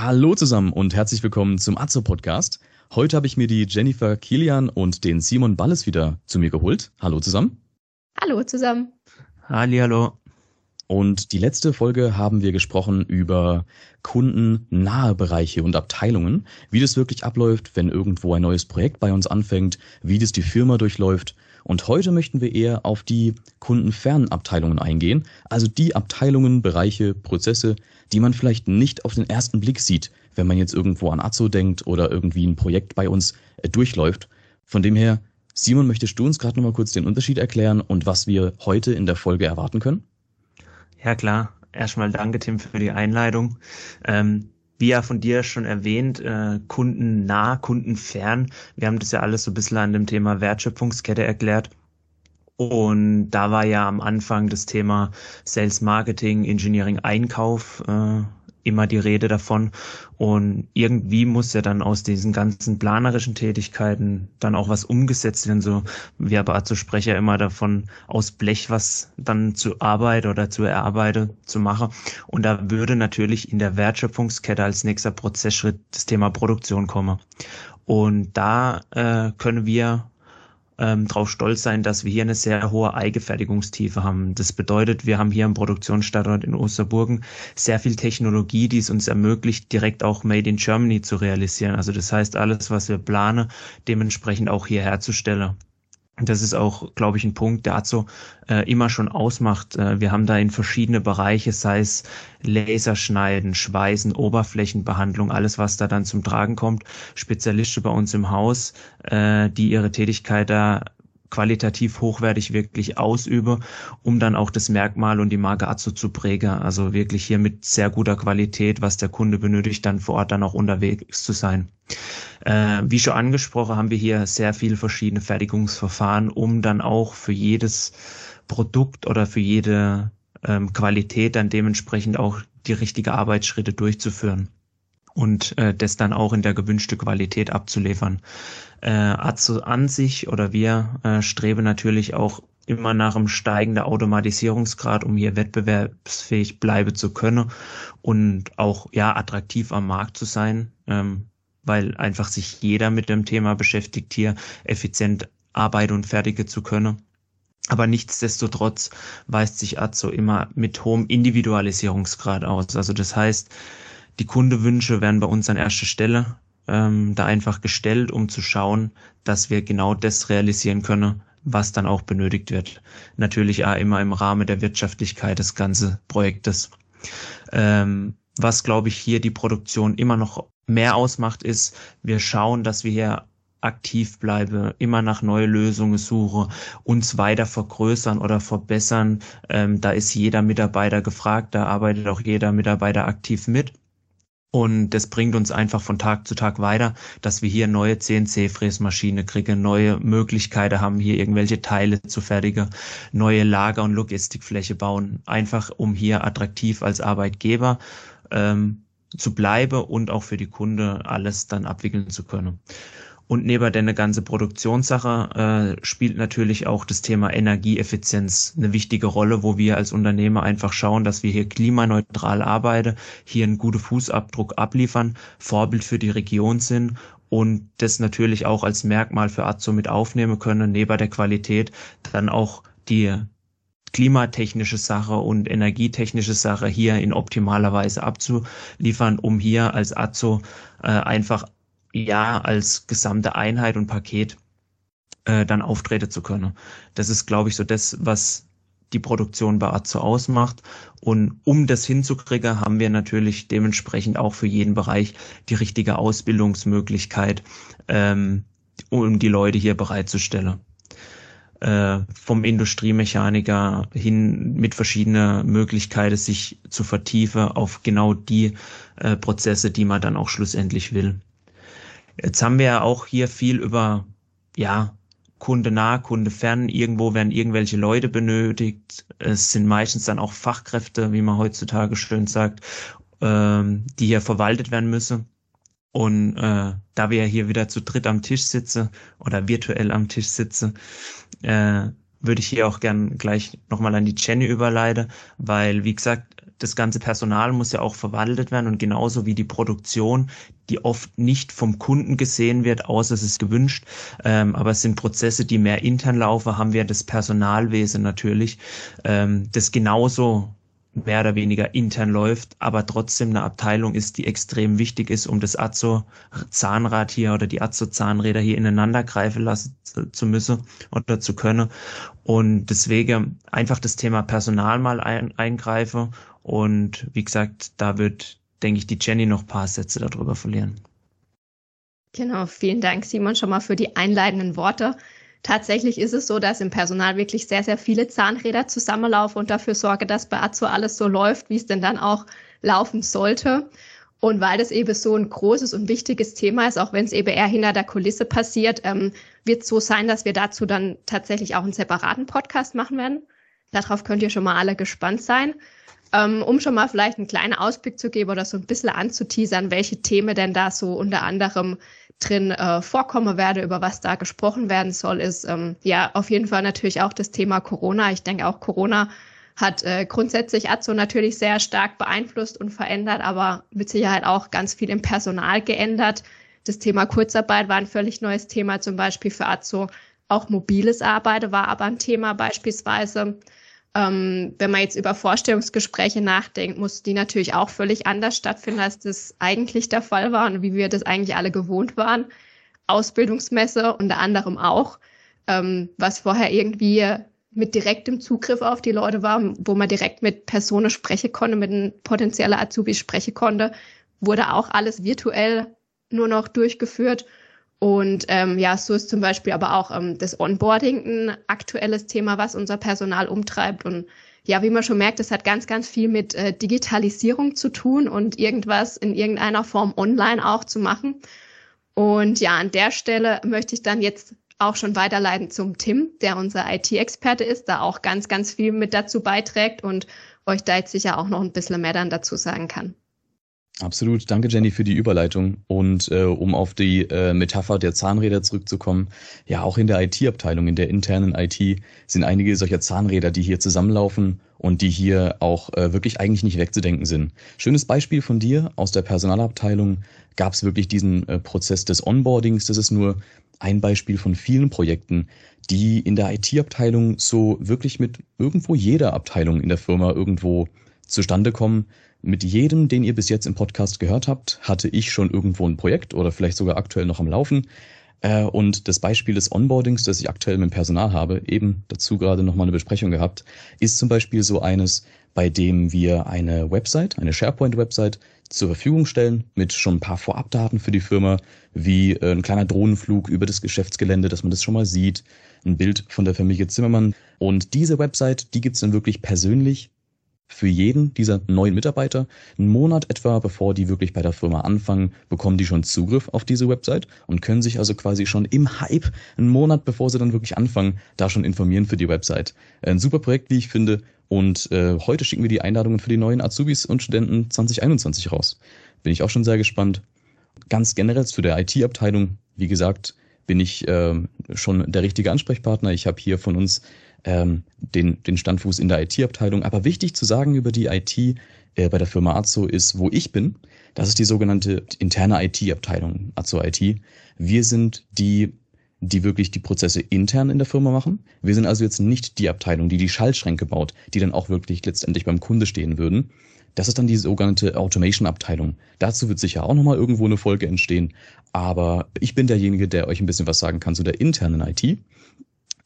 Hallo zusammen und herzlich willkommen zum Azo Podcast. Heute habe ich mir die Jennifer Kilian und den Simon Balles wieder zu mir geholt. Hallo zusammen. Hallo zusammen. Halli, hallo. Und die letzte Folge haben wir gesprochen über kundennahe Bereiche und Abteilungen, wie das wirklich abläuft, wenn irgendwo ein neues Projekt bei uns anfängt, wie das die Firma durchläuft. Und heute möchten wir eher auf die kundenfernen Abteilungen eingehen, also die Abteilungen, Bereiche, Prozesse, die man vielleicht nicht auf den ersten Blick sieht, wenn man jetzt irgendwo an Azo denkt oder irgendwie ein Projekt bei uns äh, durchläuft. Von dem her, Simon, möchtest du uns gerade nochmal kurz den Unterschied erklären und was wir heute in der Folge erwarten können? Ja klar, erstmal danke Tim für die Einleitung. Ähm, wie ja von dir schon erwähnt, äh, kundennah, kundenfern. Wir haben das ja alles so ein bisschen an dem Thema Wertschöpfungskette erklärt. Und da war ja am Anfang das Thema Sales Marketing, Engineering, Einkauf äh, immer die Rede davon. Und irgendwie muss ja dann aus diesen ganzen planerischen Tätigkeiten dann auch was umgesetzt werden. So, wir aber zu Sprecher immer davon aus Blech was dann zu Arbeit oder zu erarbeiten, zu machen. Und da würde natürlich in der Wertschöpfungskette als nächster Prozessschritt das Thema Produktion kommen. Und da äh, können wir ähm, darauf stolz sein, dass wir hier eine sehr hohe Eigenfertigungstiefe haben. Das bedeutet, wir haben hier einen Produktionsstandort in Osterburgen sehr viel Technologie, die es uns ermöglicht, direkt auch Made in Germany zu realisieren. Also das heißt, alles, was wir planen, dementsprechend auch hier herzustellen. Das ist auch, glaube ich, ein Punkt, der Azo äh, immer schon ausmacht. Äh, wir haben da in verschiedene Bereiche, sei es Laserschneiden, Schweißen, Oberflächenbehandlung, alles, was da dann zum Tragen kommt. Spezialisten bei uns im Haus, äh, die ihre Tätigkeit da qualitativ hochwertig wirklich ausübe, um dann auch das Merkmal und die Marke Azo zu prägen. Also wirklich hier mit sehr guter Qualität, was der Kunde benötigt, dann vor Ort dann auch unterwegs zu sein. Äh, wie schon angesprochen, haben wir hier sehr viele verschiedene Fertigungsverfahren, um dann auch für jedes Produkt oder für jede ähm, Qualität dann dementsprechend auch die richtige Arbeitsschritte durchzuführen und äh, das dann auch in der gewünschten Qualität abzuliefern. Äh, Azo an sich oder wir äh, streben natürlich auch immer nach einem steigenden Automatisierungsgrad, um hier wettbewerbsfähig bleiben zu können und auch ja attraktiv am Markt zu sein, ähm, weil einfach sich jeder mit dem Thema beschäftigt, hier effizient arbeiten und fertige zu können. Aber nichtsdestotrotz weist sich Azo immer mit hohem Individualisierungsgrad aus. Also das heißt, die Kundewünsche werden bei uns an erster Stelle ähm, da einfach gestellt, um zu schauen, dass wir genau das realisieren können, was dann auch benötigt wird. Natürlich auch immer im Rahmen der Wirtschaftlichkeit des ganzen Projektes. Ähm, was, glaube ich, hier die Produktion immer noch mehr ausmacht, ist, wir schauen, dass wir hier aktiv bleiben, immer nach neue Lösungen suche, uns weiter vergrößern oder verbessern. Ähm, da ist jeder Mitarbeiter gefragt, da arbeitet auch jeder Mitarbeiter aktiv mit. Und das bringt uns einfach von Tag zu Tag weiter, dass wir hier neue CNC-Fräsmaschine kriegen, neue Möglichkeiten haben, hier irgendwelche Teile zu fertigen, neue Lager- und Logistikfläche bauen, einfach um hier attraktiv als Arbeitgeber ähm, zu bleiben und auch für die Kunde alles dann abwickeln zu können. Und neben der ganze Produktionssache äh, spielt natürlich auch das Thema Energieeffizienz eine wichtige Rolle, wo wir als Unternehmer einfach schauen, dass wir hier klimaneutral arbeiten, hier einen guten Fußabdruck abliefern, Vorbild für die Region sind und das natürlich auch als Merkmal für Azo mit aufnehmen können, neben der Qualität dann auch die klimatechnische Sache und energietechnische Sache hier in optimaler Weise abzuliefern, um hier als Azo äh, einfach ja als gesamte Einheit und Paket äh, dann auftreten zu können. Das ist, glaube ich, so das, was die Produktion bei Azo ausmacht. Und um das hinzukriegen, haben wir natürlich dementsprechend auch für jeden Bereich die richtige Ausbildungsmöglichkeit, ähm, um die Leute hier bereitzustellen. Äh, vom Industriemechaniker hin mit verschiedenen Möglichkeiten, sich zu vertiefen auf genau die äh, Prozesse, die man dann auch schlussendlich will. Jetzt haben wir ja auch hier viel über, ja, Kunde nah, Kunde fern. Irgendwo werden irgendwelche Leute benötigt. Es sind meistens dann auch Fachkräfte, wie man heutzutage schön sagt, ähm, die hier verwaltet werden müssen. Und äh, da wir hier wieder zu dritt am Tisch sitzen oder virtuell am Tisch sitzen, äh, würde ich hier auch gern gleich nochmal an die Jenny überleiten, weil, wie gesagt, das ganze Personal muss ja auch verwaltet werden und genauso wie die Produktion, die oft nicht vom Kunden gesehen wird, außer es ist gewünscht. Ähm, aber es sind Prozesse, die mehr intern laufen, haben wir das Personalwesen natürlich, ähm, das genauso mehr oder weniger intern läuft, aber trotzdem eine Abteilung ist, die extrem wichtig ist, um das Azo-Zahnrad hier oder die Azo-Zahnräder hier ineinander greifen lassen zu müssen oder zu können. Und deswegen einfach das Thema Personal mal ein, eingreifen. Und wie gesagt, da wird, denke ich, die Jenny noch paar Sätze darüber verlieren. Genau, vielen Dank, Simon, schon mal für die einleitenden Worte. Tatsächlich ist es so, dass im Personal wirklich sehr, sehr viele Zahnräder zusammenlaufen und dafür sorge, dass bei Azo alles so läuft, wie es denn dann auch laufen sollte. Und weil das eben so ein großes und wichtiges Thema ist, auch wenn es eben eher hinter der Kulisse passiert, ähm, wird es so sein, dass wir dazu dann tatsächlich auch einen separaten Podcast machen werden. Darauf könnt ihr schon mal alle gespannt sein. Ähm, um schon mal vielleicht einen kleinen Ausblick zu geben oder so ein bisschen anzuteasern, welche Themen denn da so unter anderem drin äh, vorkommen werde, über was da gesprochen werden soll, ist ähm, ja auf jeden Fall natürlich auch das Thema Corona. Ich denke auch Corona hat äh, grundsätzlich Azo natürlich sehr stark beeinflusst und verändert, aber mit Sicherheit auch ganz viel im Personal geändert. Das Thema Kurzarbeit war ein völlig neues Thema, zum Beispiel für Azo. Auch mobiles Arbeiten war aber ein Thema beispielsweise. Ähm, wenn man jetzt über Vorstellungsgespräche nachdenkt, muss die natürlich auch völlig anders stattfinden, als das eigentlich der Fall war und wie wir das eigentlich alle gewohnt waren. Ausbildungsmesse unter anderem auch, ähm, was vorher irgendwie mit direktem Zugriff auf die Leute war, wo man direkt mit Personen sprechen konnte, mit einem potenziellen Azubi sprechen konnte, wurde auch alles virtuell nur noch durchgeführt. Und ähm, ja, so ist zum Beispiel aber auch ähm, das Onboarding ein aktuelles Thema, was unser Personal umtreibt. Und ja, wie man schon merkt, es hat ganz, ganz viel mit äh, Digitalisierung zu tun und irgendwas in irgendeiner Form online auch zu machen. Und ja, an der Stelle möchte ich dann jetzt auch schon weiterleiten zum Tim, der unser IT-Experte ist, da auch ganz, ganz viel mit dazu beiträgt und euch da jetzt sicher auch noch ein bisschen mehr dann dazu sagen kann. Absolut. Danke, Jenny, für die Überleitung. Und äh, um auf die äh, Metapher der Zahnräder zurückzukommen, ja, auch in der IT-Abteilung, in der internen IT, sind einige solcher Zahnräder, die hier zusammenlaufen und die hier auch äh, wirklich eigentlich nicht wegzudenken sind. Schönes Beispiel von dir aus der Personalabteilung gab es wirklich diesen äh, Prozess des Onboardings. Das ist nur ein Beispiel von vielen Projekten, die in der IT-Abteilung so wirklich mit irgendwo jeder Abteilung in der Firma irgendwo zustande kommen mit jedem, den ihr bis jetzt im Podcast gehört habt, hatte ich schon irgendwo ein Projekt oder vielleicht sogar aktuell noch am Laufen. Äh, und das Beispiel des Onboardings, das ich aktuell mit dem Personal habe, eben dazu gerade nochmal eine Besprechung gehabt, ist zum Beispiel so eines, bei dem wir eine Website, eine SharePoint-Website zur Verfügung stellen mit schon ein paar Vorabdaten für die Firma, wie äh, ein kleiner Drohnenflug über das Geschäftsgelände, dass man das schon mal sieht, ein Bild von der Familie Zimmermann. Und diese Website, die gibt's dann wirklich persönlich für jeden dieser neuen Mitarbeiter. Einen Monat etwa, bevor die wirklich bei der Firma anfangen, bekommen die schon Zugriff auf diese Website und können sich also quasi schon im Hype, einen Monat bevor sie dann wirklich anfangen, da schon informieren für die Website. Ein super Projekt, wie ich finde. Und äh, heute schicken wir die Einladungen für die neuen Azubis und Studenten 2021 raus. Bin ich auch schon sehr gespannt. Ganz generell zu der IT-Abteilung, wie gesagt, bin ich äh, schon der richtige Ansprechpartner. Ich habe hier von uns ähm, den, den Standfuß in der IT-Abteilung. Aber wichtig zu sagen über die IT äh, bei der Firma Azo ist, wo ich bin. Das ist die sogenannte interne IT-Abteilung, Azo IT. Wir sind die die wirklich die Prozesse intern in der Firma machen. Wir sind also jetzt nicht die Abteilung, die die Schaltschränke baut, die dann auch wirklich letztendlich beim Kunde stehen würden. Das ist dann die sogenannte Automation-Abteilung. Dazu wird sicher auch nochmal irgendwo eine Folge entstehen. Aber ich bin derjenige, der euch ein bisschen was sagen kann zu der internen IT.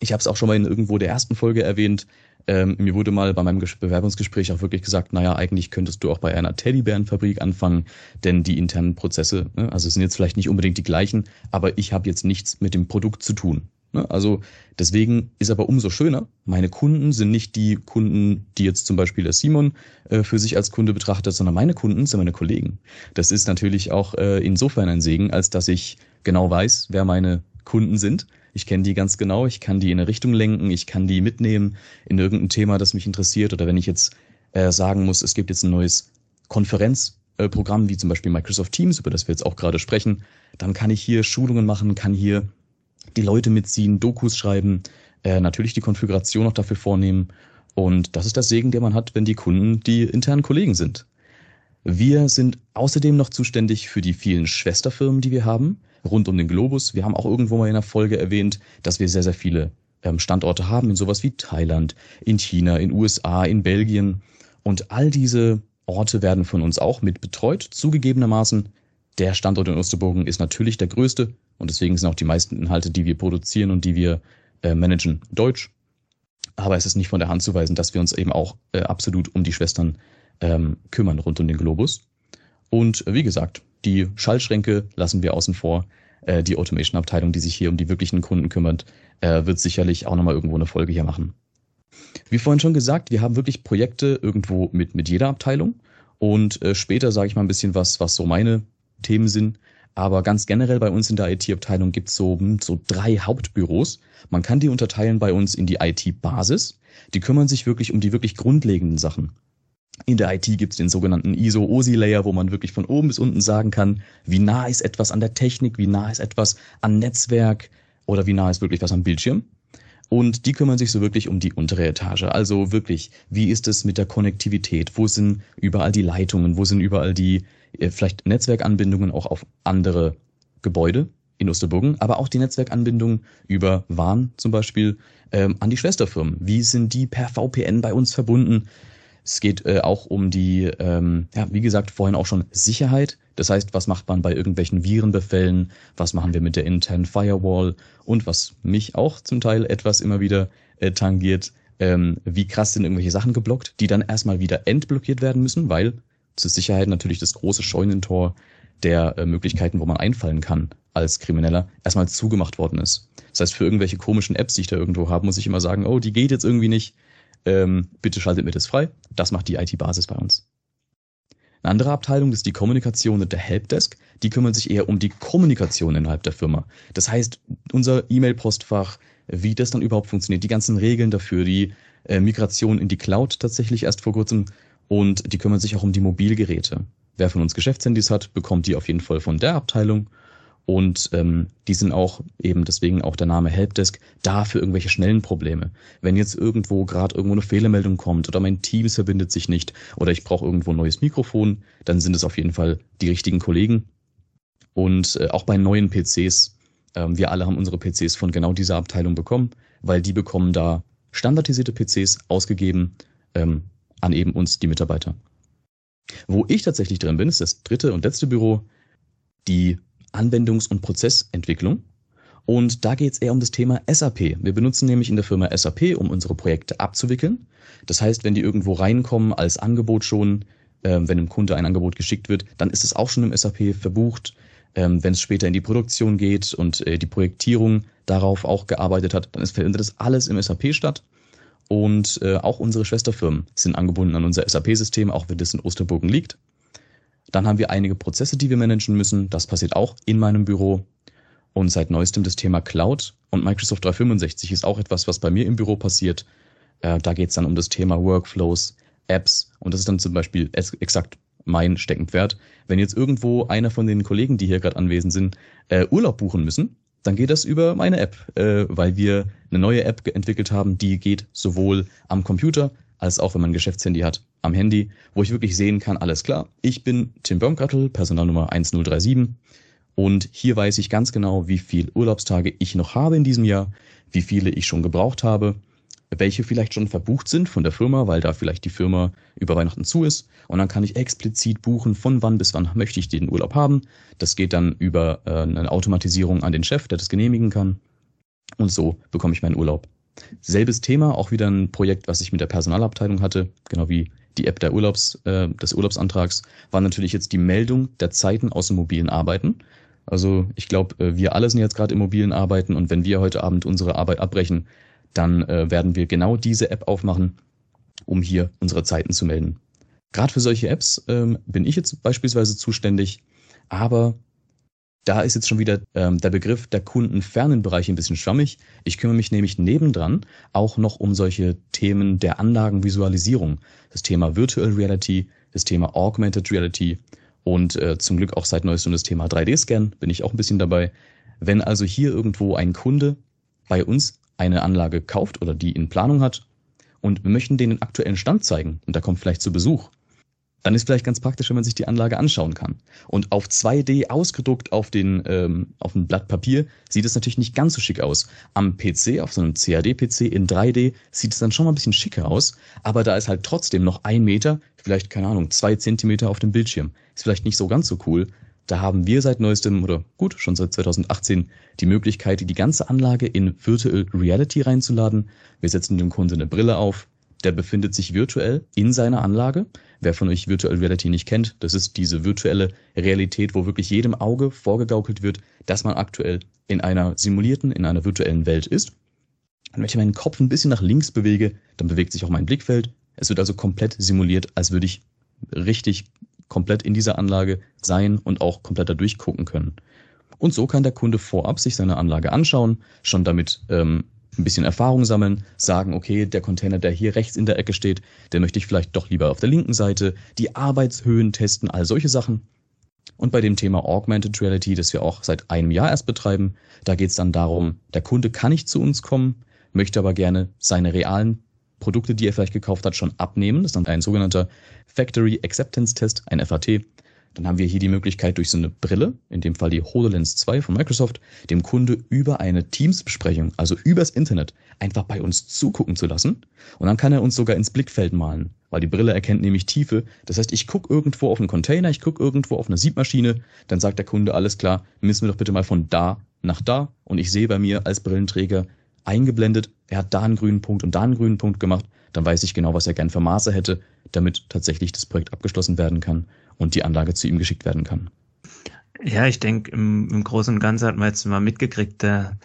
Ich habe es auch schon mal in irgendwo der ersten Folge erwähnt. Ähm, mir wurde mal bei meinem Bewerbungsgespräch auch wirklich gesagt, naja, eigentlich könntest du auch bei einer Teddybärenfabrik anfangen, denn die internen Prozesse, ne, also sind jetzt vielleicht nicht unbedingt die gleichen, aber ich habe jetzt nichts mit dem Produkt zu tun. Ne? Also deswegen ist aber umso schöner, meine Kunden sind nicht die Kunden, die jetzt zum Beispiel der Simon äh, für sich als Kunde betrachtet, sondern meine Kunden sind meine Kollegen. Das ist natürlich auch äh, insofern ein Segen, als dass ich genau weiß, wer meine Kunden sind ich kenne die ganz genau, ich kann die in eine Richtung lenken, ich kann die mitnehmen in irgendein Thema, das mich interessiert. Oder wenn ich jetzt äh, sagen muss, es gibt jetzt ein neues Konferenzprogramm, wie zum Beispiel Microsoft Teams, über das wir jetzt auch gerade sprechen, dann kann ich hier Schulungen machen, kann hier die Leute mitziehen, Dokus schreiben, äh, natürlich die Konfiguration noch dafür vornehmen. Und das ist der Segen, den man hat, wenn die Kunden die internen Kollegen sind. Wir sind außerdem noch zuständig für die vielen Schwesterfirmen, die wir haben, rund um den Globus. Wir haben auch irgendwo mal in der Folge erwähnt, dass wir sehr, sehr viele ähm, Standorte haben in sowas wie Thailand, in China, in USA, in Belgien. Und all diese Orte werden von uns auch mit betreut. Zugegebenermaßen, der Standort in Osterburgen ist natürlich der größte und deswegen sind auch die meisten Inhalte, die wir produzieren und die wir äh, managen, deutsch. Aber es ist nicht von der Hand zu weisen, dass wir uns eben auch äh, absolut um die Schwestern ähm, kümmern rund um den Globus. Und äh, wie gesagt, die Schaltschränke lassen wir außen vor. Äh, die Automation-Abteilung, die sich hier um die wirklichen Kunden kümmert, äh, wird sicherlich auch nochmal irgendwo eine Folge hier machen. Wie vorhin schon gesagt, wir haben wirklich Projekte irgendwo mit, mit jeder Abteilung. Und äh, später sage ich mal ein bisschen was, was so meine Themen sind. Aber ganz generell bei uns in der IT-Abteilung gibt es so, hm, so drei Hauptbüros. Man kann die unterteilen bei uns in die IT-Basis. Die kümmern sich wirklich um die wirklich grundlegenden Sachen. In der IT gibt es den sogenannten ISO-OSI-Layer, wo man wirklich von oben bis unten sagen kann, wie nah ist etwas an der Technik, wie nah ist etwas an Netzwerk oder wie nah ist wirklich was am Bildschirm. Und die kümmern sich so wirklich um die untere Etage. Also wirklich, wie ist es mit der Konnektivität? Wo sind überall die Leitungen? Wo sind überall die äh, vielleicht Netzwerkanbindungen auch auf andere Gebäude in Osterburgen, aber auch die Netzwerkanbindungen über WAN zum Beispiel ähm, an die Schwesterfirmen. Wie sind die per VPN bei uns verbunden? Es geht äh, auch um die, ähm, ja, wie gesagt, vorhin auch schon Sicherheit. Das heißt, was macht man bei irgendwelchen Virenbefällen? Was machen wir mit der internen Firewall? Und was mich auch zum Teil etwas immer wieder äh, tangiert, ähm, wie krass sind irgendwelche Sachen geblockt, die dann erstmal wieder entblockiert werden müssen, weil zur Sicherheit natürlich das große Scheunentor der äh, Möglichkeiten, wo man einfallen kann als Krimineller, erstmal zugemacht worden ist. Das heißt, für irgendwelche komischen Apps, die ich da irgendwo habe, muss ich immer sagen, oh, die geht jetzt irgendwie nicht ähm, bitte schaltet mir das frei. Das macht die IT-Basis bei uns. Eine andere Abteilung ist die Kommunikation und der Helpdesk. Die kümmern sich eher um die Kommunikation innerhalb der Firma. Das heißt, unser E-Mail-Postfach, wie das dann überhaupt funktioniert, die ganzen Regeln dafür, die äh, Migration in die Cloud tatsächlich erst vor kurzem und die kümmern sich auch um die Mobilgeräte. Wer von uns Geschäftshandys hat, bekommt die auf jeden Fall von der Abteilung und ähm, die sind auch eben deswegen auch der Name Helpdesk da für irgendwelche schnellen Probleme. Wenn jetzt irgendwo gerade irgendwo eine Fehlermeldung kommt oder mein Teams verbindet sich nicht oder ich brauche irgendwo ein neues Mikrofon, dann sind es auf jeden Fall die richtigen Kollegen. Und äh, auch bei neuen PCs, äh, wir alle haben unsere PCs von genau dieser Abteilung bekommen, weil die bekommen da standardisierte PCs ausgegeben ähm, an eben uns, die Mitarbeiter. Wo ich tatsächlich drin bin, ist das dritte und letzte Büro, die Anwendungs- und Prozessentwicklung. Und da geht es eher um das Thema SAP. Wir benutzen nämlich in der Firma SAP, um unsere Projekte abzuwickeln. Das heißt, wenn die irgendwo reinkommen als Angebot schon, äh, wenn dem Kunde ein Angebot geschickt wird, dann ist es auch schon im SAP verbucht. Ähm, wenn es später in die Produktion geht und äh, die Projektierung darauf auch gearbeitet hat, dann findet das alles im SAP statt. Und äh, auch unsere Schwesterfirmen sind angebunden an unser SAP-System, auch wenn das in Osterburgen liegt. Dann haben wir einige Prozesse, die wir managen müssen. Das passiert auch in meinem Büro. Und seit neuestem das Thema Cloud und Microsoft 365 ist auch etwas, was bei mir im Büro passiert. Äh, da geht es dann um das Thema Workflows, Apps und das ist dann zum Beispiel exakt mein Steckenpferd. Wenn jetzt irgendwo einer von den Kollegen, die hier gerade anwesend sind, äh, Urlaub buchen müssen, dann geht das über meine App, äh, weil wir eine neue App entwickelt haben, die geht sowohl am Computer als auch wenn man ein Geschäftshandy hat, am Handy, wo ich wirklich sehen kann, alles klar, ich bin Tim Baumgartel, Personalnummer 1037 und hier weiß ich ganz genau, wie viel Urlaubstage ich noch habe in diesem Jahr, wie viele ich schon gebraucht habe, welche vielleicht schon verbucht sind von der Firma, weil da vielleicht die Firma über Weihnachten zu ist. Und dann kann ich explizit buchen, von wann bis wann möchte ich den Urlaub haben. Das geht dann über äh, eine Automatisierung an den Chef, der das genehmigen kann. Und so bekomme ich meinen Urlaub. Selbes Thema, auch wieder ein Projekt, was ich mit der Personalabteilung hatte, genau wie die App der Urlaubs, äh, des Urlaubsantrags, war natürlich jetzt die Meldung der Zeiten aus dem mobilen Arbeiten. Also ich glaube, äh, wir alle sind jetzt gerade im mobilen Arbeiten und wenn wir heute Abend unsere Arbeit abbrechen, dann äh, werden wir genau diese App aufmachen, um hier unsere Zeiten zu melden. Gerade für solche Apps ähm, bin ich jetzt beispielsweise zuständig, aber da ist jetzt schon wieder ähm, der Begriff der kundenfernen Bereiche ein bisschen schwammig. Ich kümmere mich nämlich nebendran auch noch um solche Themen der Anlagenvisualisierung. Das Thema Virtual Reality, das Thema Augmented Reality und äh, zum Glück auch seit neuestem das Thema 3D-Scan bin ich auch ein bisschen dabei. Wenn also hier irgendwo ein Kunde bei uns eine Anlage kauft oder die in Planung hat und wir möchten denen den aktuellen Stand zeigen und da kommt vielleicht zu Besuch, dann ist vielleicht ganz praktisch, wenn man sich die Anlage anschauen kann. Und auf 2D ausgedruckt auf den ähm, auf ein Blatt Papier sieht es natürlich nicht ganz so schick aus. Am PC, auf so einem CAD-PC in 3D sieht es dann schon mal ein bisschen schicker aus, aber da ist halt trotzdem noch ein Meter, vielleicht keine Ahnung, zwei Zentimeter auf dem Bildschirm. Ist vielleicht nicht so ganz so cool. Da haben wir seit neuestem oder gut schon seit 2018 die Möglichkeit, die ganze Anlage in Virtual Reality reinzuladen. Wir setzen dem Kunden eine Brille auf, der befindet sich virtuell in seiner Anlage. Wer von euch Virtual Reality nicht kennt, das ist diese virtuelle Realität, wo wirklich jedem Auge vorgegaukelt wird, dass man aktuell in einer simulierten, in einer virtuellen Welt ist. Und wenn ich meinen Kopf ein bisschen nach links bewege, dann bewegt sich auch mein Blickfeld. Es wird also komplett simuliert, als würde ich richtig komplett in dieser Anlage sein und auch komplett da durchgucken können. Und so kann der Kunde vorab sich seine Anlage anschauen, schon damit ähm, ein bisschen Erfahrung sammeln, sagen, okay, der Container, der hier rechts in der Ecke steht, der möchte ich vielleicht doch lieber auf der linken Seite, die Arbeitshöhen testen, all solche Sachen. Und bei dem Thema Augmented Reality, das wir auch seit einem Jahr erst betreiben, da geht es dann darum, der Kunde kann nicht zu uns kommen, möchte aber gerne seine realen Produkte, die er vielleicht gekauft hat, schon abnehmen. Das ist dann ein sogenannter Factory Acceptance Test, ein FAT. Dann haben wir hier die Möglichkeit, durch so eine Brille, in dem Fall die HoloLens 2 von Microsoft, dem Kunde über eine Teams-Besprechung, also übers Internet, einfach bei uns zugucken zu lassen. Und dann kann er uns sogar ins Blickfeld malen, weil die Brille erkennt nämlich Tiefe. Das heißt, ich gucke irgendwo auf einen Container, ich gucke irgendwo auf eine Siebmaschine, dann sagt der Kunde, alles klar, missen wir doch bitte mal von da nach da. Und ich sehe bei mir als Brillenträger eingeblendet, er hat da einen grünen Punkt und da einen grünen Punkt gemacht. Dann weiß ich genau, was er gern für Maße hätte, damit tatsächlich das Projekt abgeschlossen werden kann und die Anlage zu ihm geschickt werden kann. Ja, ich denke, im, im Großen und Ganzen hat man jetzt mal mitgekriegt, der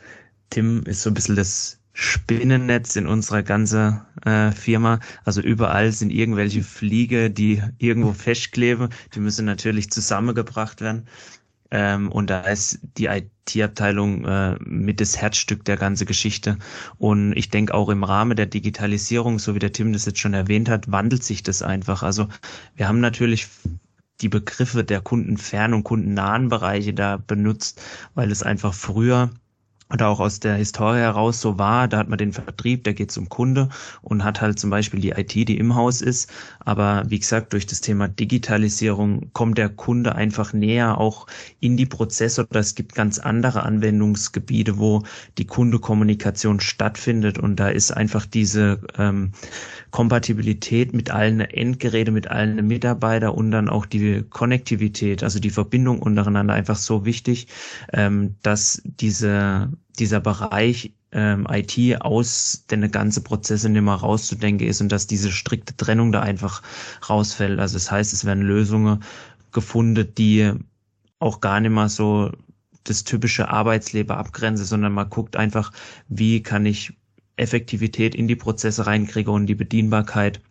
Tim ist so ein bisschen das Spinnennetz in unserer ganzen äh, Firma. Also überall sind irgendwelche Fliege, die irgendwo festkleben. Die müssen natürlich zusammengebracht werden. Ähm, und da ist die IT-Abteilung äh, mit das Herzstück der ganzen Geschichte. Und ich denke auch im Rahmen der Digitalisierung, so wie der Tim das jetzt schon erwähnt hat, wandelt sich das einfach. Also wir haben natürlich die Begriffe der kundenfernen und kundennahen Bereiche da benutzt, weil es einfach früher oder auch aus der Historie heraus so war, da hat man den Vertrieb, der geht zum Kunde und hat halt zum Beispiel die IT, die im Haus ist. Aber wie gesagt, durch das Thema Digitalisierung kommt der Kunde einfach näher auch in die Prozesse. Oder es gibt ganz andere Anwendungsgebiete, wo die Kundekommunikation stattfindet. Und da ist einfach diese ähm, Kompatibilität mit allen Endgeräten, mit allen Mitarbeitern und dann auch die Konnektivität, also die Verbindung untereinander einfach so wichtig, ähm, dass diese dieser Bereich ähm, IT aus den ganzen Prozesse nicht mehr rauszudenken ist und dass diese strikte Trennung da einfach rausfällt. Also das heißt, es werden Lösungen gefunden, die auch gar nicht mehr so das typische Arbeitsleben abgrenzen, sondern man guckt einfach, wie kann ich Effektivität in die Prozesse reinkriege und die Bedienbarkeit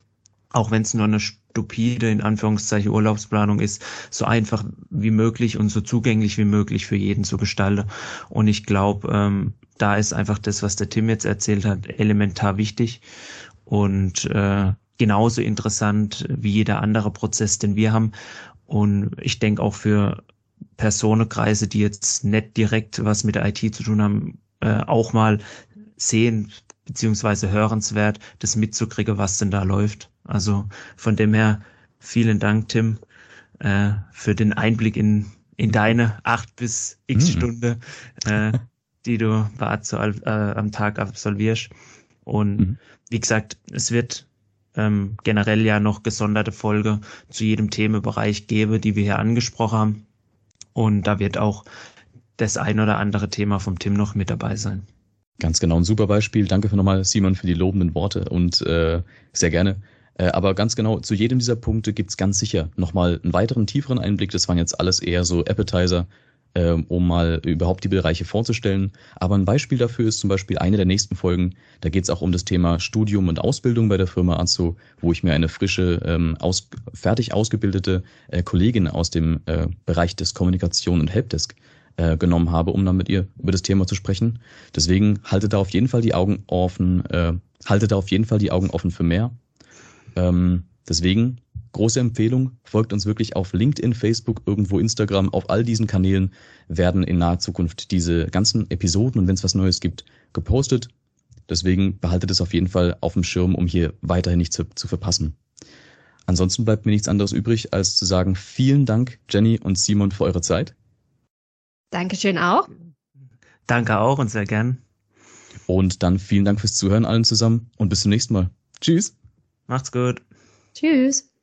auch wenn es nur eine stupide, in Anführungszeichen, Urlaubsplanung ist, so einfach wie möglich und so zugänglich wie möglich für jeden zu gestalten. Und ich glaube, ähm, da ist einfach das, was der Tim jetzt erzählt hat, elementar wichtig und äh, genauso interessant wie jeder andere Prozess, den wir haben. Und ich denke auch für Personenkreise, die jetzt nicht direkt was mit der IT zu tun haben, äh, auch mal sehen beziehungsweise hörenswert, das mitzukriegen, was denn da läuft. Also von dem her vielen Dank, Tim, äh, für den Einblick in, in deine acht bis x mhm. Stunde, äh, die du bei Azo, äh, am Tag absolvierst. Und mhm. wie gesagt, es wird ähm, generell ja noch gesonderte Folge zu jedem Themenbereich geben, die wir hier angesprochen haben. Und da wird auch das ein oder andere Thema vom Tim noch mit dabei sein. Ganz genau, ein super Beispiel. Danke für nochmal, Simon, für die lobenden Worte und äh, sehr gerne. Äh, aber ganz genau, zu jedem dieser Punkte gibt's ganz sicher nochmal einen weiteren, tieferen Einblick. Das waren jetzt alles eher so Appetizer, äh, um mal überhaupt die Bereiche vorzustellen. Aber ein Beispiel dafür ist zum Beispiel eine der nächsten Folgen. Da geht's auch um das Thema Studium und Ausbildung bei der Firma Azo, wo ich mir eine frische, ähm, aus, fertig ausgebildete äh, Kollegin aus dem äh, Bereich des Kommunikation und Helpdesk äh, genommen habe, um dann mit ihr über das Thema zu sprechen. Deswegen haltet da auf jeden Fall die Augen offen, äh, haltet da auf jeden Fall die Augen offen für mehr. Ähm, deswegen große Empfehlung, folgt uns wirklich auf LinkedIn, Facebook, irgendwo Instagram, auf all diesen Kanälen werden in naher Zukunft diese ganzen Episoden und wenn es was Neues gibt, gepostet. Deswegen behaltet es auf jeden Fall auf dem Schirm, um hier weiterhin nichts zu, zu verpassen. Ansonsten bleibt mir nichts anderes übrig, als zu sagen, vielen Dank, Jenny und Simon, für eure Zeit. Dankeschön auch. Danke auch und sehr gern. Und dann vielen Dank fürs Zuhören allen zusammen und bis zum nächsten Mal. Tschüss. Macht's gut. Tschüss.